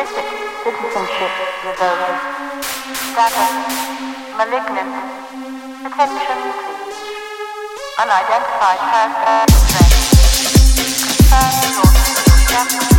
artistic, citizenship, rebellion, status, malignant, attention, unidentified person, strength, or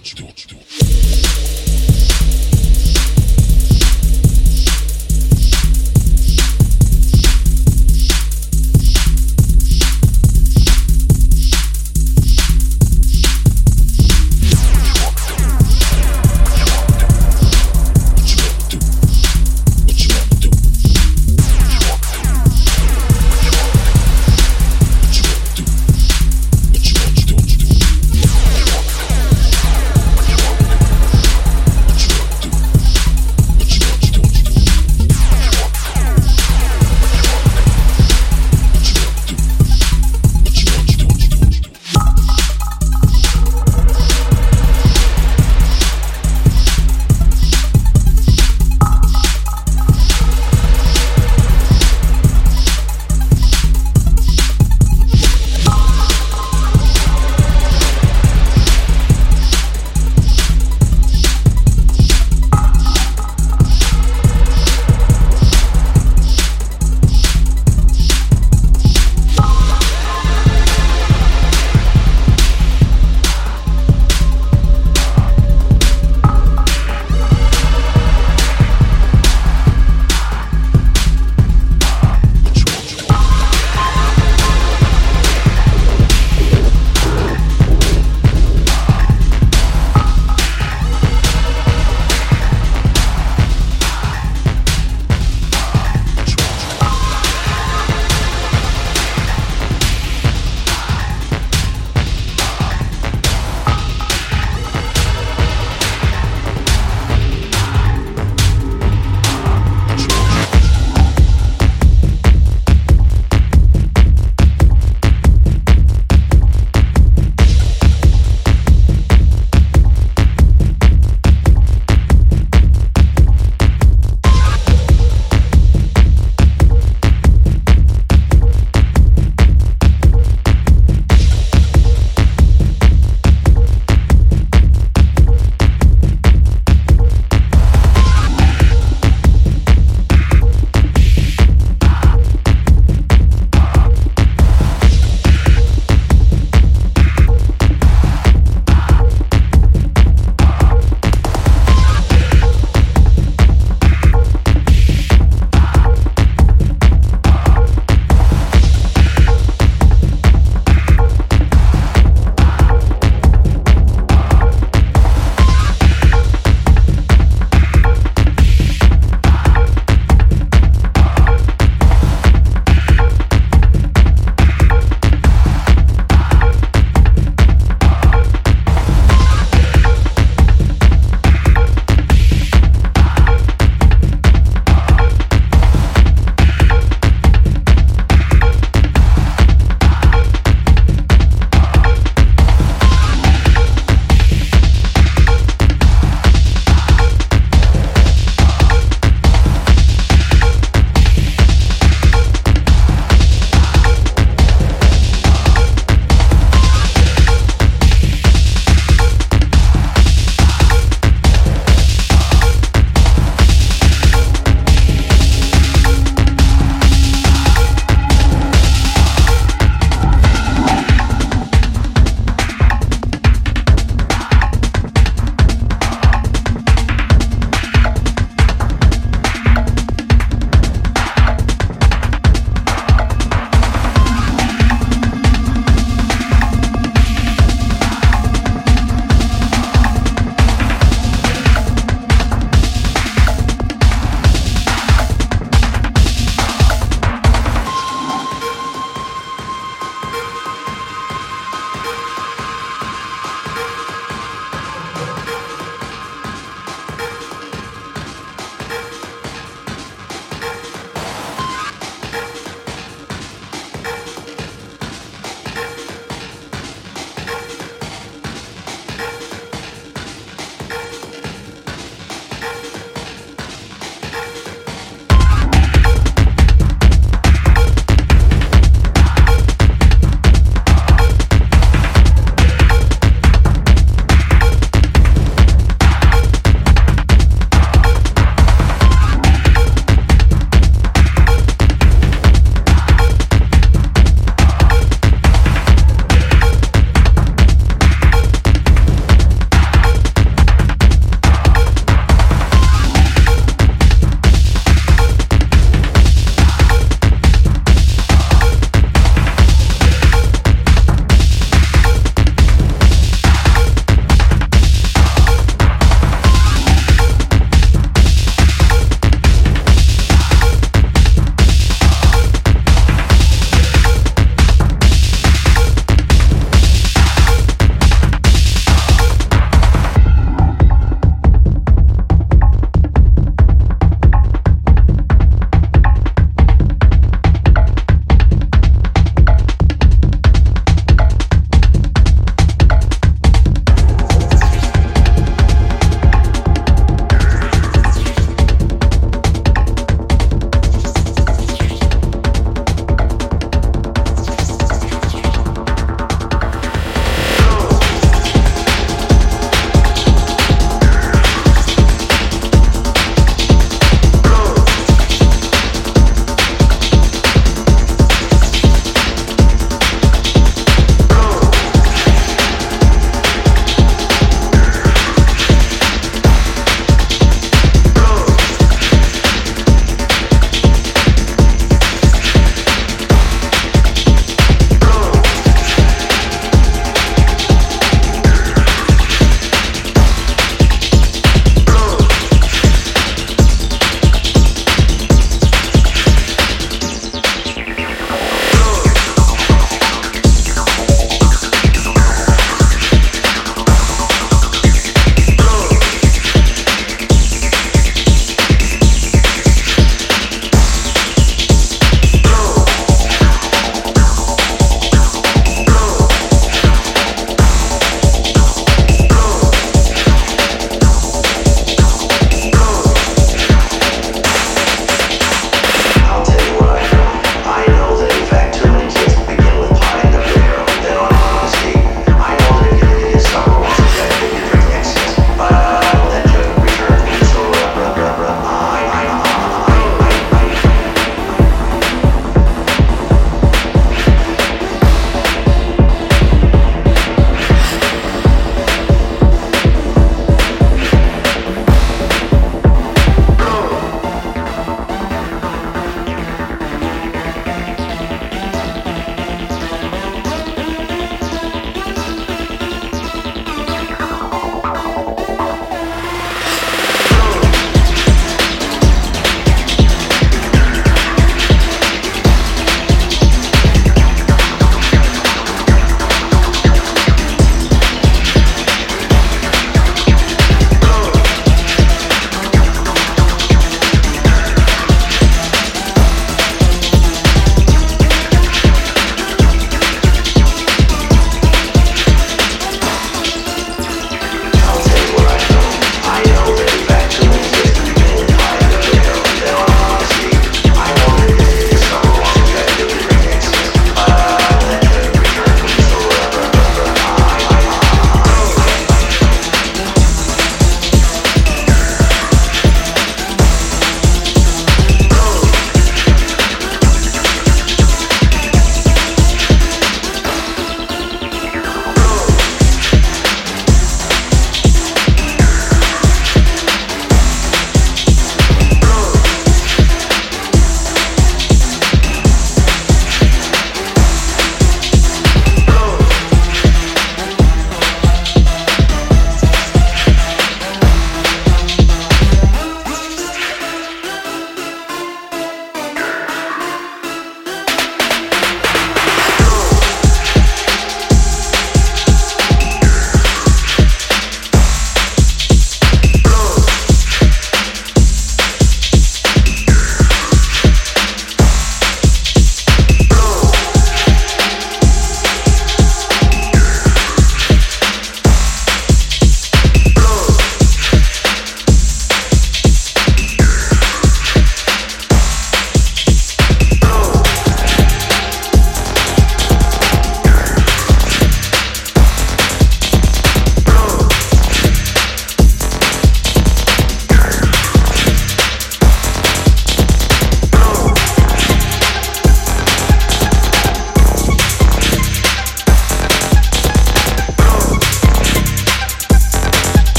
ちどっちどっち